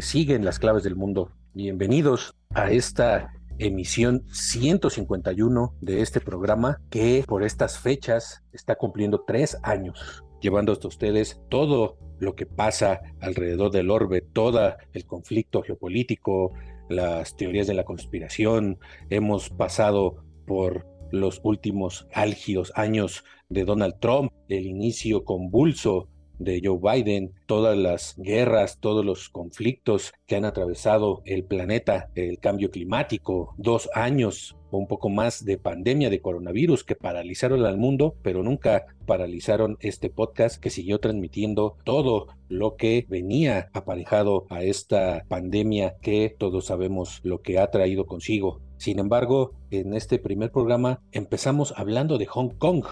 siguen las claves del mundo, bienvenidos a esta emisión 151 de este programa que por estas fechas está cumpliendo tres años, llevando hasta ustedes todo lo que pasa alrededor del orbe, todo el conflicto geopolítico, las teorías de la conspiración. Hemos pasado por los últimos álgidos años de Donald Trump, el inicio convulso de Joe Biden, todas las guerras, todos los conflictos que han atravesado el planeta, el cambio climático, dos años o un poco más de pandemia de coronavirus que paralizaron al mundo, pero nunca paralizaron este podcast que siguió transmitiendo todo lo que venía aparejado a esta pandemia que todos sabemos lo que ha traído consigo. Sin embargo, en este primer programa empezamos hablando de Hong Kong,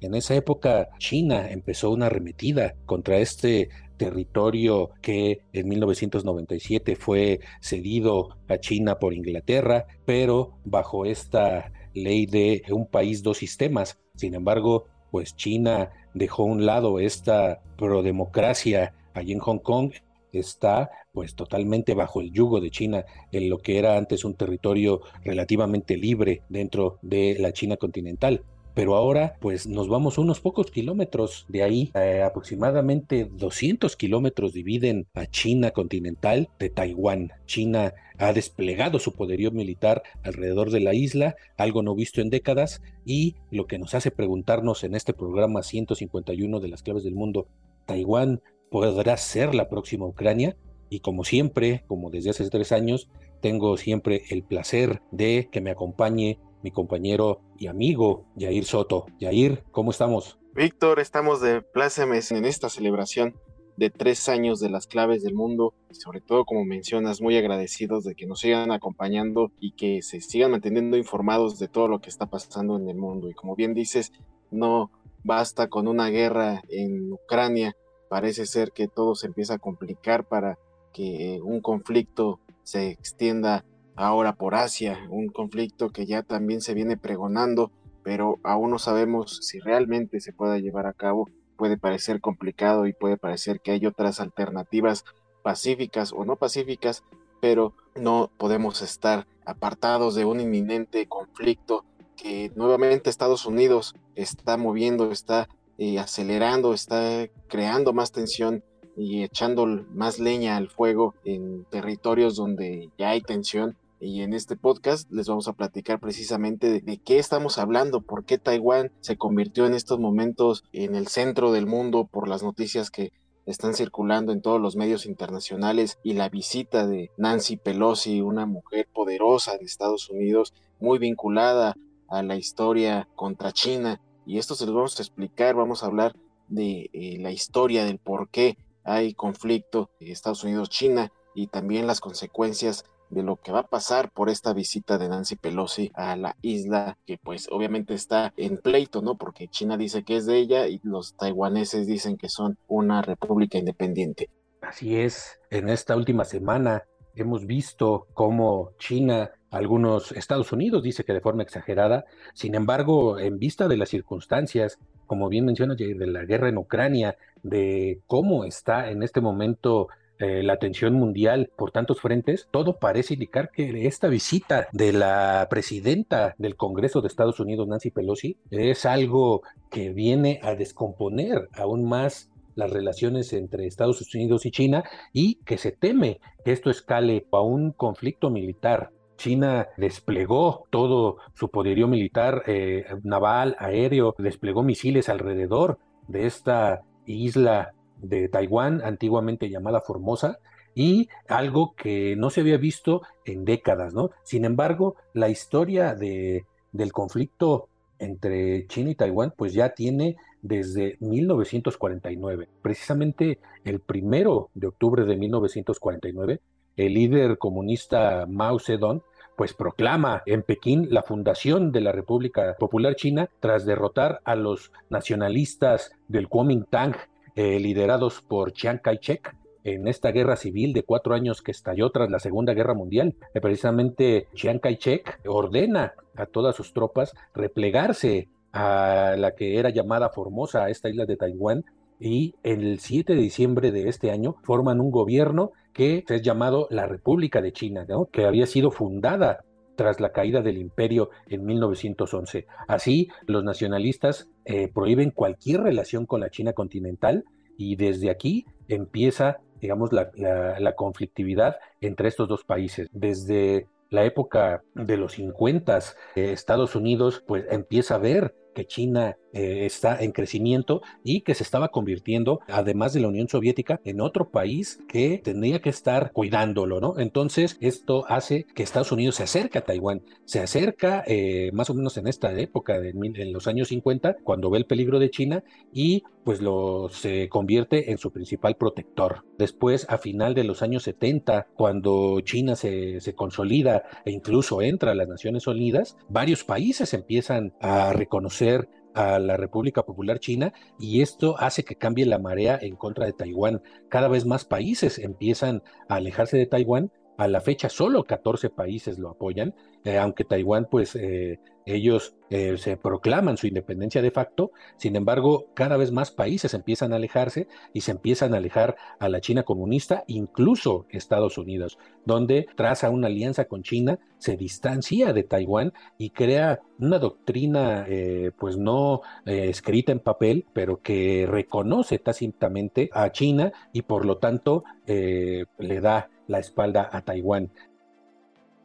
en esa época China empezó una arremetida contra este territorio que en 1997 fue cedido a China por Inglaterra, pero bajo esta ley de un país, dos sistemas. Sin embargo, pues China dejó a un lado esta prodemocracia allí en Hong Kong está pues totalmente bajo el yugo de China en lo que era antes un territorio relativamente libre dentro de la China continental pero ahora pues nos vamos unos pocos kilómetros de ahí, eh, aproximadamente 200 kilómetros dividen a China continental de Taiwán. China ha desplegado su poderío militar alrededor de la isla, algo no visto en décadas, y lo que nos hace preguntarnos en este programa 151 de las claves del mundo, ¿Taiwán podrá ser la próxima Ucrania? Y como siempre, como desde hace tres años, tengo siempre el placer de que me acompañe mi compañero y amigo Yair Soto. Yair, ¿cómo estamos? Víctor, estamos de plácemes en esta celebración de tres años de las claves del mundo y sobre todo, como mencionas, muy agradecidos de que nos sigan acompañando y que se sigan manteniendo informados de todo lo que está pasando en el mundo. Y como bien dices, no basta con una guerra en Ucrania, parece ser que todo se empieza a complicar para que un conflicto se extienda ahora por Asia, un conflicto que ya también se viene pregonando, pero aún no sabemos si realmente se pueda llevar a cabo. Puede parecer complicado y puede parecer que hay otras alternativas pacíficas o no pacíficas, pero no podemos estar apartados de un inminente conflicto que nuevamente Estados Unidos está moviendo, está eh, acelerando, está creando más tensión y echando más leña al fuego en territorios donde ya hay tensión y en este podcast les vamos a platicar precisamente de, qué estamos hablando, por qué Taiwán se convirtió en estos momentos en el centro del mundo por las noticias que están circulando en todos los medios internacionales y la visita de Nancy Pelosi, una mujer poderosa de Estados Unidos, muy vinculada a la historia contra China. Y esto se los vamos a explicar, vamos a hablar de eh, la historia del por qué hay conflicto Estados Unidos-China y también las consecuencias de lo que va a pasar por esta visita de Nancy Pelosi a la isla, que pues obviamente está en pleito, ¿no? Porque China dice que es de ella y los taiwaneses dicen que son una república independiente. Así es, en esta última semana hemos visto cómo China algunos Estados Unidos dice que de forma exagerada, sin embargo, en vista de las circunstancias como bien menciona Jair, de la guerra en Ucrania, de cómo está en este momento eh, la atención mundial por tantos frentes, todo parece indicar que esta visita de la presidenta del Congreso de Estados Unidos, Nancy Pelosi, es algo que viene a descomponer aún más las relaciones entre Estados Unidos y China y que se teme que esto escale a un conflicto militar. China desplegó todo su poderío militar, eh, naval, aéreo, desplegó misiles alrededor de esta isla de Taiwán, antiguamente llamada Formosa, y algo que no se había visto en décadas, ¿no? Sin embargo, la historia de, del conflicto entre China y Taiwán, pues ya tiene desde 1949. Precisamente el primero de octubre de 1949, el líder comunista Mao Zedong pues proclama en Pekín la fundación de la República Popular China tras derrotar a los nacionalistas del Kuomintang eh, liderados por Chiang Kai-shek en esta guerra civil de cuatro años que estalló tras la Segunda Guerra Mundial. Eh, precisamente Chiang Kai-shek ordena a todas sus tropas replegarse a la que era llamada Formosa, a esta isla de Taiwán, y el 7 de diciembre de este año forman un gobierno que es llamado la República de China, que había sido fundada tras la caída del imperio en 1911. Así, los nacionalistas eh, prohíben cualquier relación con la China continental y desde aquí empieza, digamos, la, conflictividad entre estos dos países. Desde la época de los 50, eh, Estados Unidos pues empieza a ver que China eh, está en crecimiento y que se estaba convirtiendo, además de la Unión Soviética, en otro país que tenía que estar cuidándolo, ¿no? Entonces, esto hace que Estados Unidos se acerque a Taiwán, se acerca eh, más o menos en esta época, de, en los años 50, cuando ve el peligro de China y pues lo se convierte en su principal protector. Después, a final de los años 70, cuando China se, se consolida e incluso entra a las Naciones Unidas, varios países empiezan a reconocer a la República Popular China y esto hace que cambie la marea en contra de Taiwán. Cada vez más países empiezan a alejarse de Taiwán. A la fecha solo 14 países lo apoyan, eh, aunque Taiwán pues eh, ellos eh, se proclaman su independencia de facto, sin embargo, cada vez más países empiezan a alejarse y se empiezan a alejar a la China comunista, incluso Estados Unidos, donde traza una alianza con China, se distancia de Taiwán y crea una doctrina, eh, pues no escrita en papel, pero que reconoce tácitamente a China y por lo tanto le da la espalda a Taiwán.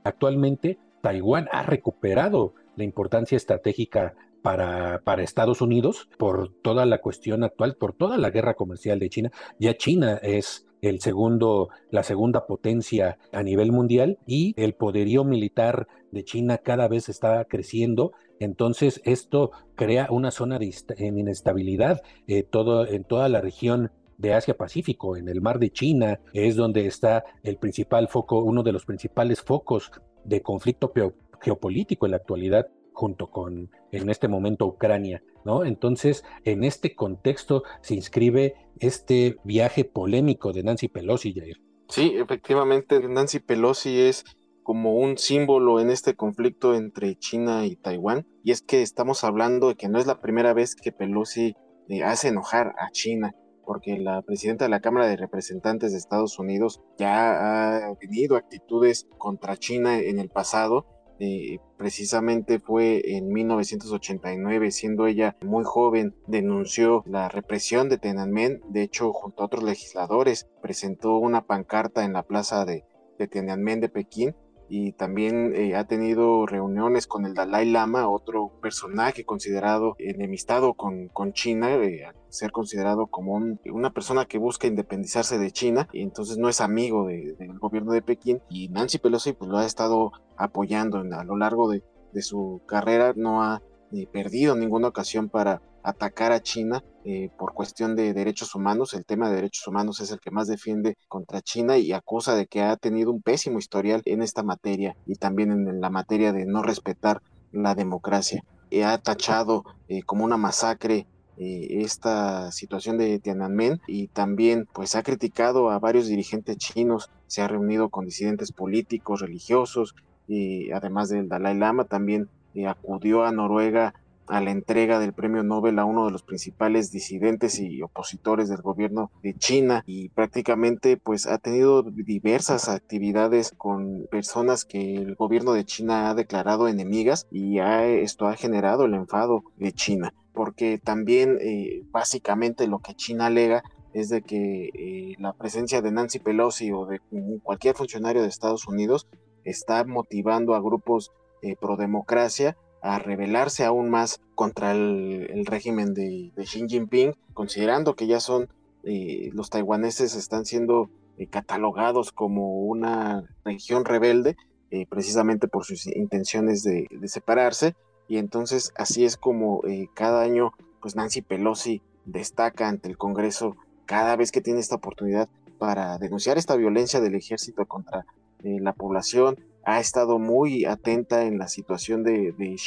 Actualmente, Taiwán ha recuperado la importancia estratégica para, para, Estados Unidos por toda la cuestión actual, por toda la guerra comercial de China. Ya China es el segundo, la segunda potencia a nivel mundial y el poderío militar de China cada vez está creciendo. Entonces esto crea una zona de inestabilidad eh, en toda la región de Asia Pacífico, en el mar de China, es donde está el principal foco, uno de los principales focos de conflicto geopolítico en la actualidad junto con en este momento Ucrania, ¿no? Entonces, en este contexto se inscribe este viaje polémico de Nancy Pelosi, Jair. Sí, efectivamente, Nancy Pelosi es como un símbolo en este conflicto entre China y Taiwán, y es que estamos hablando de que no es la primera vez que Pelosi eh, hace enojar a China porque la presidenta de la Cámara de Representantes de Estados Unidos ya ha tenido actitudes contra China en el pasado eh, precisamente fue en 1989, siendo ella muy joven, denunció la represión de Tiananmen, de hecho junto a otros legisladores presentó una pancarta en la plaza de, de Tiananmen de Pekín y también eh, ha tenido reuniones con el Dalai Lama, otro personaje considerado enemistado con, con China, eh, ser considerado como una persona que busca independizarse de China y entonces no es amigo del gobierno de Pekín y Nancy Pelosi pues lo ha estado apoyando a lo largo de, de su carrera, no ha ni perdido ninguna ocasión para atacar a China eh, por cuestión de derechos humanos. El tema de derechos humanos es el que más defiende contra China y acusa de que ha tenido un pésimo historial en esta materia y también en la materia de no respetar la democracia. Eh, ha tachado eh, como una masacre esta situación de Tiananmen y también pues ha criticado a varios dirigentes chinos, se ha reunido con disidentes políticos, religiosos y además del Dalai Lama también acudió a Noruega a la entrega del premio Nobel a uno de los principales disidentes y opositores del gobierno de China. Y prácticamente pues ha tenido diversas actividades con personas que el gobierno de China ha declarado enemigas y esto ha generado el enfado de China. Porque también eh, básicamente lo que China alega es de que eh, la presencia de Nancy Pelosi o de cualquier funcionario de Estados Unidos está motivando a grupos eh, pro democracia a rebelarse aún más contra el, régimen de, Xi Jinping, considerando que ya son eh, los taiwaneses están siendo eh, catalogados como una región rebelde, eh, precisamente por sus intenciones de, separarse, y entonces así es como cada año pues Nancy Pelosi destaca ante el Congreso cada vez que tiene esta oportunidad para denunciar esta violencia del ejército contra la población, ha estado muy atenta en la situación de, de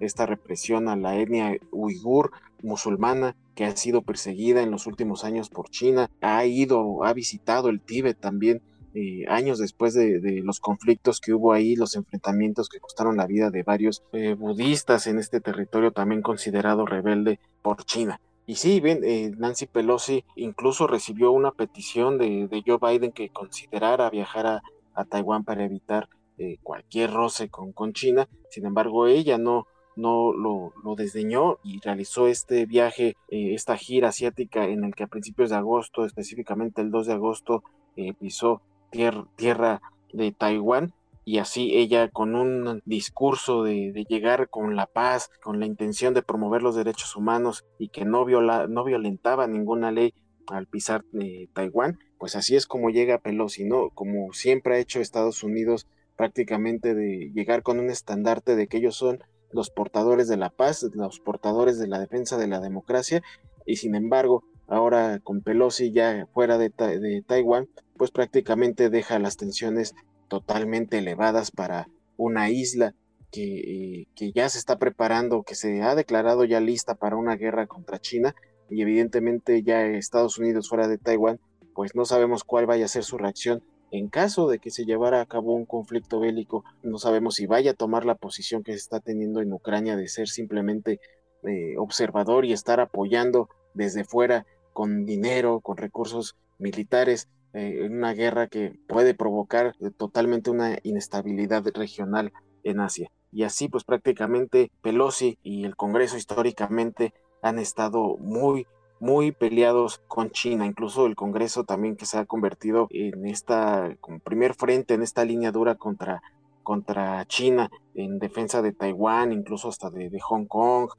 esta represión a la etnia uigur musulmana que ha sido perseguida en los últimos años por China, ha ido, ha visitado el Tíbet también eh, años después de, los conflictos que hubo ahí, los enfrentamientos que costaron la vida de varios eh, budistas en este territorio también considerado rebelde por China. Y sí, bien, eh, Nancy Pelosi incluso recibió una petición de Joe Biden que considerara viajar a, a Taiwán para evitar eh, cualquier roce con, con, China. Sin embargo, ella no, no lo, lo desdeñó y realizó este viaje, eh, esta gira asiática en el que a principios de agosto, específicamente el 2 de agosto, eh, pisó tierra de Taiwán y así ella con un discurso de, de, llegar con la paz, con la intención de promover los derechos humanos y que no, viola, no violentaba ninguna ley al pisar Taiwán, pues así es como llega Pelosi, ¿no? Como siempre ha hecho Estados Unidos prácticamente de llegar con un estandarte de que ellos son los portadores de la paz, los portadores de la defensa de la democracia, y sin embargo, ahora con Pelosi ya fuera de, Taiwán, pues prácticamente deja las tensiones totalmente elevadas para una isla que, que, ya se está preparando, que se ha declarado ya lista para una guerra contra China, y evidentemente ya Estados Unidos fuera de Taiwán pues no sabemos cuál vaya a ser su reacción en caso de que se llevara a cabo un conflicto bélico, no sabemos si vaya a tomar la posición que se está teniendo en Ucrania de ser simplemente eh, observador y estar apoyando desde fuera con dinero, con recursos militares, eh, en una guerra que puede provocar eh, totalmente una inestabilidad regional en Asia. Y así pues prácticamente Pelosi y el Congreso históricamente han estado muy muy peleados con China, incluso el Congreso también que se ha convertido en esta, como primer frente, en esta línea dura contra, contra China, en defensa de Taiwán, incluso hasta de, Hong Kong,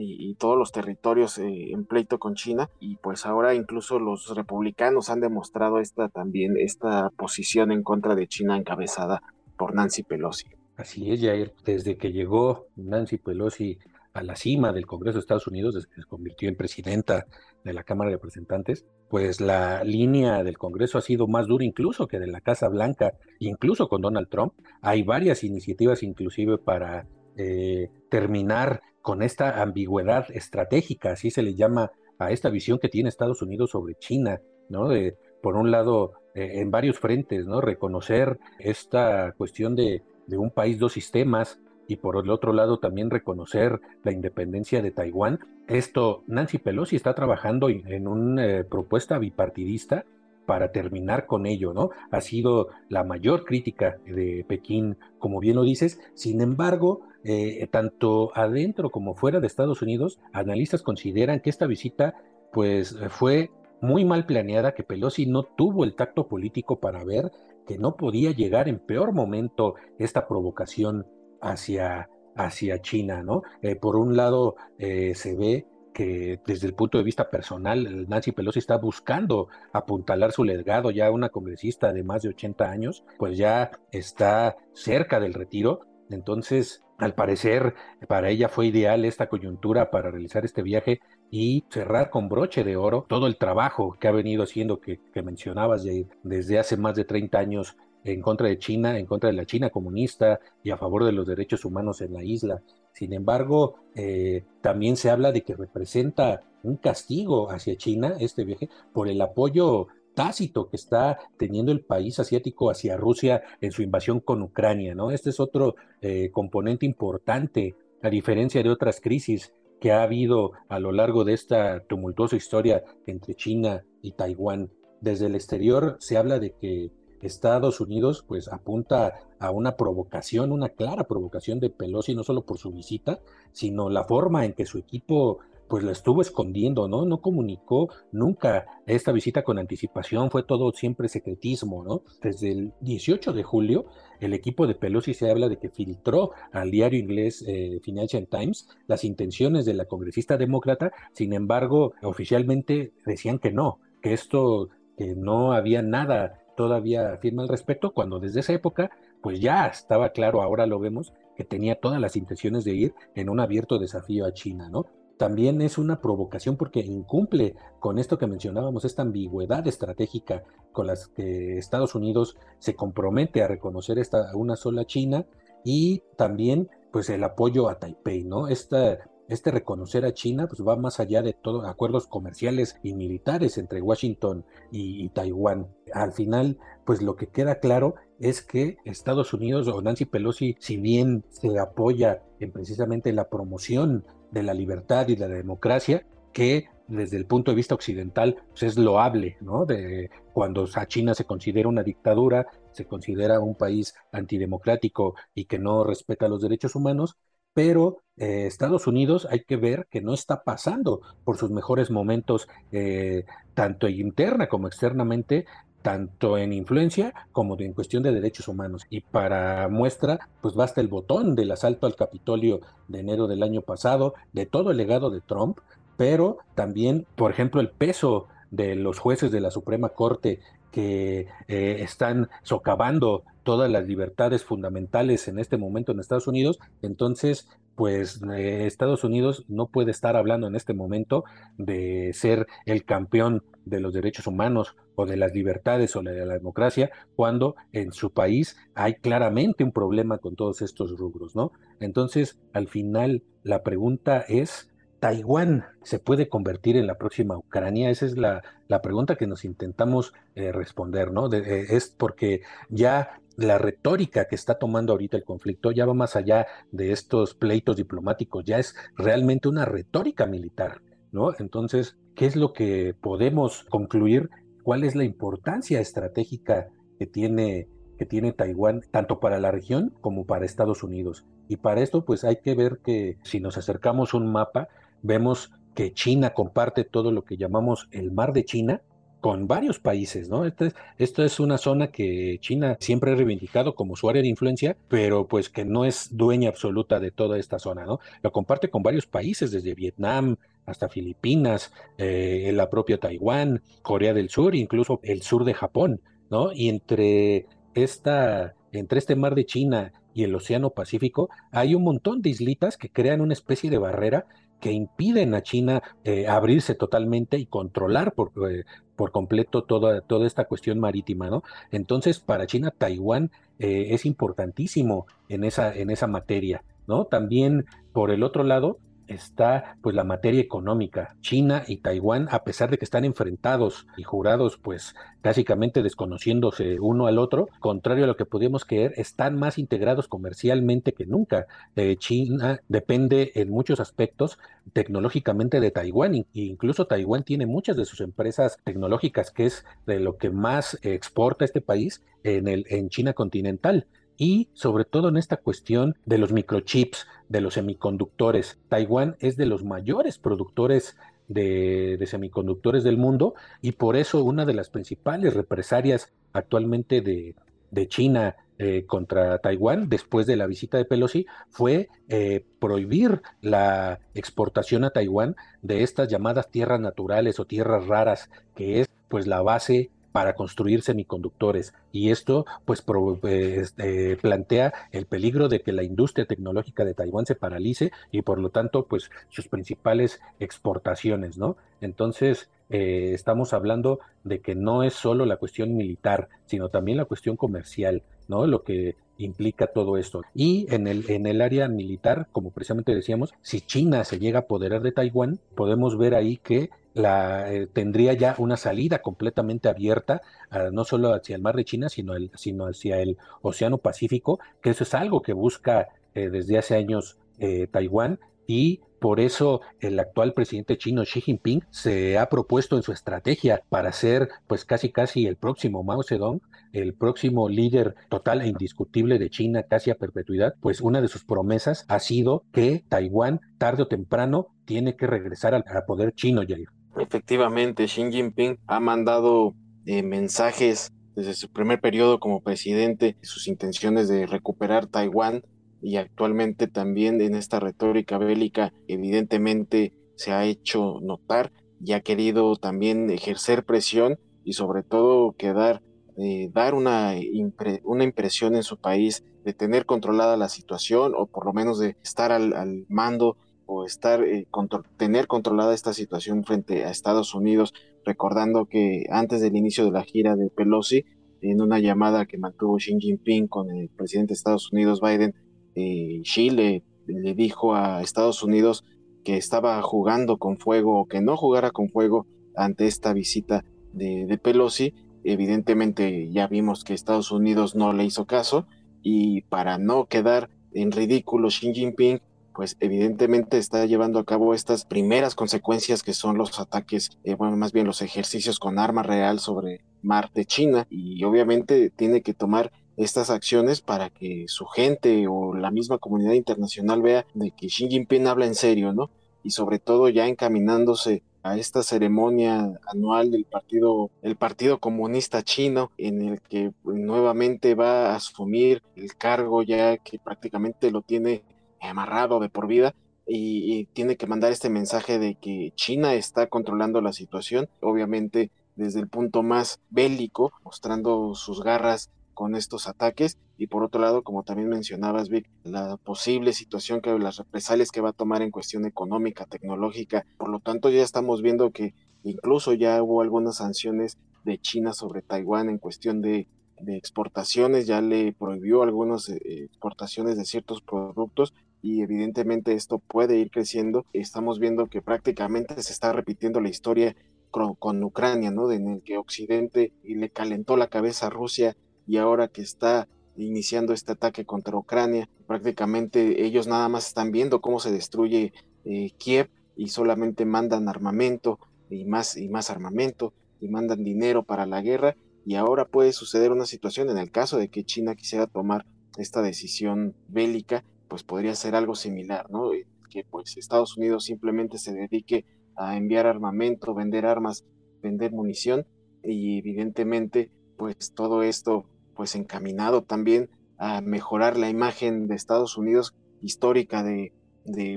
y, todos los territorios eh, en pleito con China y pues ahora incluso los republicanos han demostrado esta también esta posición en contra de China encabezada por Nancy Pelosi. Así es, Jair, desde que llegó Nancy Pelosi a la cima del Congreso de Estados Unidos, desde que se convirtió en presidenta de la Cámara de Representantes, pues la línea del Congreso ha sido más dura incluso que de la Casa Blanca, incluso con Donald Trump. Hay varias iniciativas inclusive para eh, terminar con esta ambigüedad estratégica, así se le llama a esta visión que tiene Estados Unidos sobre China, ¿no? De, por un lado, eh, en varios frentes, ¿no? Reconocer esta cuestión de, de un país, dos sistemas, y por el otro lado también reconocer la independencia de Taiwán. Esto, Nancy Pelosi está trabajando en una eh, propuesta bipartidista para terminar con ello, ¿no? Ha sido la mayor crítica de Pekín, como bien lo dices. Sin embargo, eh, tanto adentro como fuera de Estados Unidos, analistas consideran que esta visita, pues, fue muy mal planeada, que Pelosi no tuvo el tacto político para ver que no podía llegar en peor momento esta provocación hacia, hacia China, ¿no? Eh, por un lado, eh, se ve que desde el punto de vista personal, Nancy Pelosi está buscando apuntalar su legado, ya una congresista de más de 80 años, pues ya está cerca del retiro, entonces al parecer para ella fue ideal esta coyuntura para realizar este viaje y cerrar con broche de oro todo el trabajo que ha venido haciendo, que, que mencionabas, desde hace más de 30 años en contra de China, en contra de la China comunista y a favor de los derechos humanos en la isla. Sin embargo, eh, también se habla de que representa un castigo hacia China este viaje por el apoyo tácito que está teniendo el país asiático hacia Rusia en su invasión con Ucrania, ¿no? Este es otro eh, componente importante a diferencia de otras crisis que ha habido a lo largo de esta tumultuosa historia entre China y Taiwán. Desde el exterior se habla de que Estados Unidos pues apunta a una provocación, una clara provocación de Pelosi, no solo por su visita, sino la forma en que su equipo pues la estuvo escondiendo, ¿no? No comunicó nunca esta visita con anticipación, fue todo siempre secretismo, ¿no? Desde el 18 de julio, el equipo de Pelosi se habla de que filtró al diario inglés eh, Financial Times las intenciones de la congresista demócrata, sin embargo, oficialmente decían que no, que esto, que no había nada todavía firme al respecto, cuando desde esa época, pues ya estaba claro, ahora lo vemos, que tenía todas las intenciones de ir en un abierto desafío a China, ¿no? también es una provocación porque incumple con esto que mencionábamos, esta ambigüedad estratégica con las que Estados Unidos se compromete a reconocer esta una sola China y también pues el apoyo a Taipei, ¿no? Esta, este reconocer a China pues va más allá de todos acuerdos comerciales y militares entre Washington y, Taiwán. Al final, pues lo que queda claro es que Estados Unidos o Nancy Pelosi, si bien se apoya en precisamente la promoción de la libertad y la democracia, que desde el punto de vista occidental pues es loable, ¿no? De cuando a China se considera una dictadura, se considera un país antidemocrático y que no respeta los derechos humanos, pero eh, Estados Unidos hay que ver que no está pasando por sus mejores momentos, eh, tanto interna como externamente, tanto en influencia como en cuestión de derechos humanos. Y para muestra, pues basta el botón del asalto al Capitolio de enero del año pasado, de todo el legado de Trump, pero también, por ejemplo, el peso de los jueces de la Suprema Corte que eh, están socavando todas las libertades fundamentales en este momento en Estados Unidos, entonces pues eh, Estados Unidos no puede estar hablando en este momento de ser el campeón de los derechos humanos o de las libertades o de la democracia, cuando en su país hay claramente un problema con todos estos rubros, ¿no? Entonces, al final, la pregunta es, ¿Taiwán se puede convertir en la próxima Ucrania? Esa es la, la pregunta que nos intentamos eh, responder, ¿no? Eh, es porque ya la retórica que está tomando ahorita el conflicto ya va más allá de estos pleitos diplomáticos, ya es realmente una retórica militar, ¿no? Entonces, ¿qué es lo que podemos concluir? ¿Cuál es la importancia estratégica que tiene que tiene Taiwán tanto para la región como para Estados Unidos? Y para esto, pues hay que ver que si nos acercamos un mapa, vemos que China comparte todo lo que llamamos el mar de China, con varios países, ¿no? Esto es, es, una zona que China siempre ha reivindicado como su área de influencia, pero pues que no es dueña absoluta de toda esta zona, ¿no? Lo comparte con varios países, desde Vietnam hasta Filipinas, eh, la propia Taiwán, Corea del Sur, incluso el sur de Japón, ¿no? Y entre esta, entre este mar de China y el Océano Pacífico, hay un montón de islitas que crean una especie de barrera que impiden a China eh, abrirse totalmente y controlar por, eh, por completo toda, toda esta cuestión marítima, ¿no? Entonces, para China, Taiwán eh, es importantísimo en esa, en esa materia, ¿no? También, por el otro lado, está pues la materia económica. China y Taiwán, a pesar de que están enfrentados y jurados pues básicamente desconociéndose uno al otro, contrario a lo que podíamos creer, están más integrados comercialmente que nunca. Eh, China depende en muchos aspectos tecnológicamente de Taiwán e incluso Taiwán tiene muchas de sus empresas tecnológicas que es de lo que más exporta este país en, el, en China continental y sobre todo en esta cuestión de los microchips, de los semiconductores. Taiwán es de los mayores productores de, semiconductores del mundo y por eso una de las principales represalias actualmente de, China eh, contra Taiwán después de la visita de Pelosi fue eh, prohibir la exportación a Taiwán de estas llamadas tierras naturales o tierras raras, que es pues la base para construir semiconductores. Y esto pues este, plantea el peligro de que la industria tecnológica de Taiwán se paralice y por lo tanto pues sus principales exportaciones, ¿no? Entonces eh, estamos hablando de que no es solo la cuestión militar, sino también la cuestión comercial, ¿no? Lo que implica todo esto. Y en el, en el área militar, como precisamente decíamos, si China se llega a apoderar de Taiwán, podemos ver ahí que la, eh, tendría ya una salida completamente abierta, ah, no solo hacia el mar de China, sino, el, sino hacia el Océano Pacífico, que eso es algo que busca eh, desde hace años eh, Taiwán y por eso el actual presidente chino Xi Jinping se ha propuesto en su estrategia para ser pues casi casi el próximo Mao Zedong, el próximo líder total e indiscutible de China casi a perpetuidad, pues una de sus promesas ha sido que Taiwán tarde o temprano tiene que regresar al, poder chino, Jair. Efectivamente, Xi Jinping ha mandado eh, mensajes desde su primer periodo como presidente, sus intenciones de recuperar Taiwán y actualmente también en esta retórica bélica evidentemente se ha hecho notar y ha querido también ejercer presión y sobre todo quedar, eh, dar una, una impresión en su país de tener controlada la situación o por lo menos de estar al, mando o estar eh, tener controlada esta situación frente a Estados Unidos, recordando que antes del inicio de la gira de Pelosi, en una llamada que mantuvo Xi Jinping con el presidente de Estados Unidos Biden, Chile le dijo a Estados Unidos que estaba jugando con fuego o que no jugara con fuego ante esta visita de, Pelosi. Evidentemente ya vimos que Estados Unidos no le hizo caso y para no quedar en ridículo Xi Jinping, pues evidentemente está llevando a cabo estas primeras consecuencias que son los ataques, eh, bueno, más bien los ejercicios con arma real sobre mar de China y obviamente tiene que tomar estas acciones para que su gente o la misma comunidad internacional vea de que Xi Jinping habla en serio, ¿no? Y sobre todo ya encaminándose a esta ceremonia anual del partido, el Partido Comunista Chino, en el que nuevamente va a asumir el cargo ya que prácticamente lo tiene amarrado de por vida y, tiene que mandar este mensaje de que China está controlando la situación, obviamente desde el punto más bélico, mostrando sus garras con estos ataques. Y por otro lado, como también mencionabas, Vic, la posible situación que las represalias que va a tomar en cuestión económica, tecnológica. Por lo tanto, ya estamos viendo que incluso ya hubo algunas sanciones de China sobre Taiwán en cuestión de, exportaciones, ya le prohibió algunas eh, exportaciones de ciertos productos y evidentemente esto puede ir creciendo. Estamos viendo que prácticamente se está repitiendo la historia con, Ucrania, ¿no? En el que Occidente le calentó la cabeza a Rusia y ahora que está iniciando este ataque contra Ucrania, prácticamente ellos nada más están viendo cómo se destruye eh, Kiev y solamente mandan armamento y más y más armamento y mandan dinero para la guerra y ahora puede suceder una situación en el caso de que China quisiera tomar esta decisión bélica, pues podría ser algo similar, ¿no? Eh, que pues Estados Unidos simplemente se dedique a enviar armamento, vender armas, vender munición y evidentemente pues todo esto pues encaminado también a mejorar la imagen de Estados Unidos histórica de,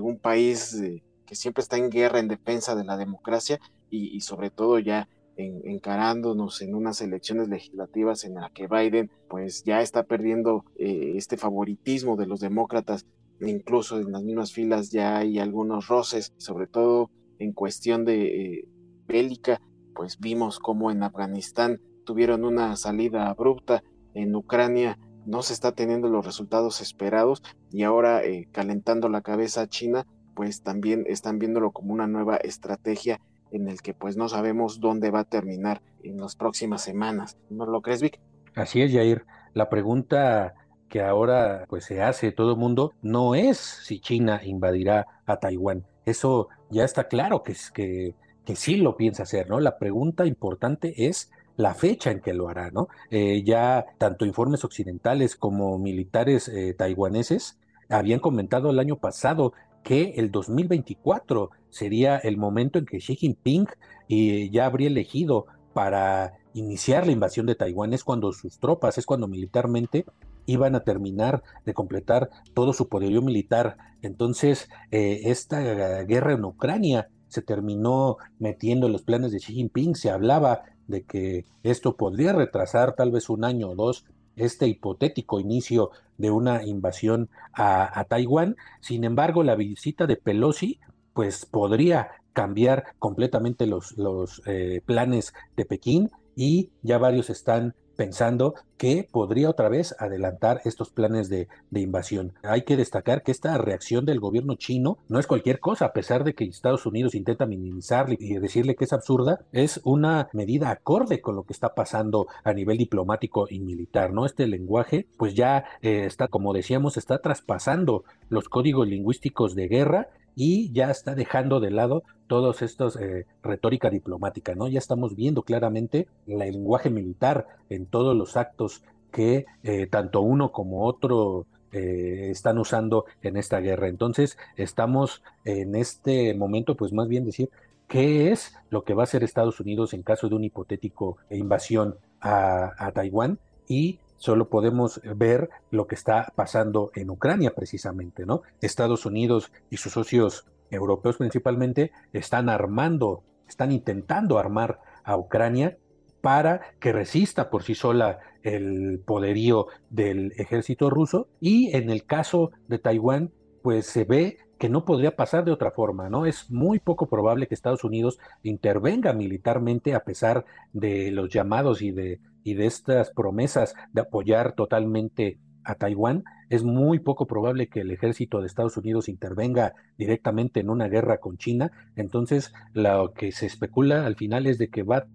un país eh, que siempre está en guerra en defensa de la democracia y, sobre todo ya encarándonos en unas elecciones legislativas en las que Biden pues ya está perdiendo eh, este favoritismo de los demócratas. Incluso en las mismas filas ya hay algunos roces sobre todo en cuestión de eh, bélica. Pues vimos como en Afganistán tuvieron una salida abrupta en Ucrania no se está teniendo los resultados esperados y ahora eh, calentando la cabeza a China, pues también están viéndolo como una nueva estrategia en el que pues no sabemos dónde va a terminar en las próximas semanas. ¿No lo crees, Vic? Así es, Jair. La pregunta que ahora pues se hace todo el mundo no es si China invadirá a Taiwán. Eso ya está claro que, que, que sí lo piensa hacer, ¿no? La pregunta importante es la fecha en que lo hará, ¿no? Eh, ya tanto informes occidentales como militares eh, taiwaneses habían comentado el año pasado que el 2024 sería el momento en que Xi Jinping eh, ya habría elegido para iniciar la invasión de Taiwán, es cuando sus tropas, es cuando militarmente iban a terminar de completar todo su poderío militar. Entonces, esta guerra en Ucrania se terminó metiendo en los planes de Xi Jinping, se hablaba de que esto podría retrasar tal vez un año o dos este hipotético inicio de una invasión a, Taiwán. Sin embargo, la visita de Pelosi pues podría cambiar completamente los, eh, planes de Pekín y ya varios están pensando que podría otra vez adelantar estos planes de, invasión. Hay que destacar que esta reacción del gobierno chino no es cualquier cosa, a pesar de que Estados Unidos intenta minimizarle y decirle que es absurda, es una medida acorde con lo que está pasando a nivel diplomático y militar, ¿no? Este lenguaje, pues ya eh, está, como decíamos, está traspasando los códigos lingüísticos de guerra y ya está dejando de lado todos estos eh, retórica diplomática, ¿no? Ya estamos viendo claramente el lenguaje militar en todos los actos que eh, tanto uno como otro eh, están usando en esta guerra. Entonces, estamos en este momento, pues más bien decir, ¿qué es lo que va a hacer Estados Unidos en caso de una hipotético invasión a, a Taiwán? Y solo podemos ver lo que está pasando en Ucrania precisamente, ¿no? Estados Unidos y sus socios europeos principalmente están armando, están intentando armar a Ucrania para que resista por sí sola el poderío del ejército ruso y en el caso de Taiwán pues se ve que no podría pasar de otra forma, ¿no? Es muy poco probable que Estados Unidos intervenga militarmente a pesar de los llamados y de y de estas promesas de apoyar totalmente a Taiwán, es muy poco probable que el ejército de Estados Unidos intervenga directamente en una guerra con China. Entonces, lo que se especula al final es de que va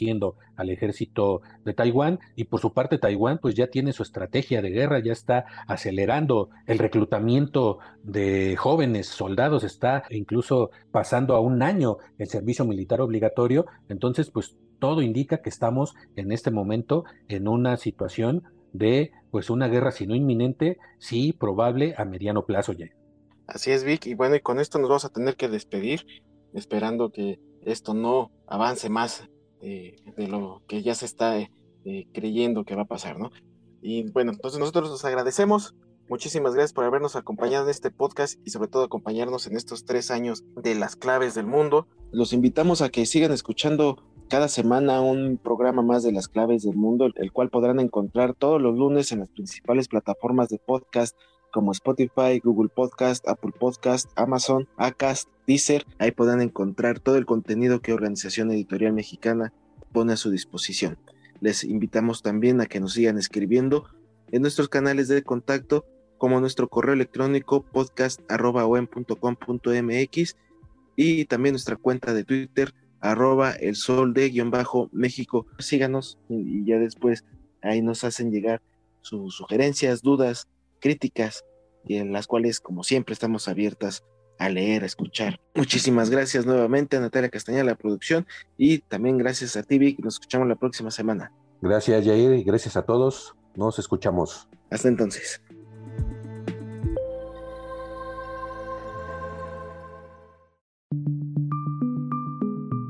siendo al ejército de Taiwán y por su parte Taiwán pues ya tiene su estrategia de guerra, ya está acelerando el reclutamiento de jóvenes soldados, está incluso pasando a un año el servicio militar obligatorio, entonces pues todo indica que estamos en este momento en una situación de pues una guerra, si no inminente, sí probable a mediano plazo ya. Así es, Vic, y bueno, y con esto nos vamos a tener que despedir, esperando que esto no avance más eh, de lo que ya se está eh, creyendo que va a pasar, ¿no? Y bueno, entonces nosotros nos agradecemos. Muchísimas gracias por habernos acompañado en este podcast y sobre todo acompañarnos en estos tres años de las claves del mundo. Los invitamos a que sigan escuchando cada semana un programa más de las claves del mundo, el cual podrán encontrar todos los lunes en las principales plataformas de podcast como Spotify, Google Podcast, Apple Podcast, Amazon, Acast, Deezer. Ahí podrán encontrar todo el contenido que Organización Editorial Mexicana pone a su disposición. Les invitamos también a que nos sigan escribiendo en nuestros canales de contacto como nuestro correo electrónico podcast.com.mx y también nuestra cuenta de Twitter arroba el sol de guion bajo México. Síganos y, ya después ahí nos hacen llegar sus sugerencias, dudas, críticas, y en las cuales, como siempre, estamos abiertas a leer, a escuchar. Muchísimas gracias nuevamente a Natalia Castañeda, la producción, y también gracias a ti, Nos escuchamos la próxima semana. Gracias, Jair, y gracias a todos. Nos escuchamos. Hasta entonces.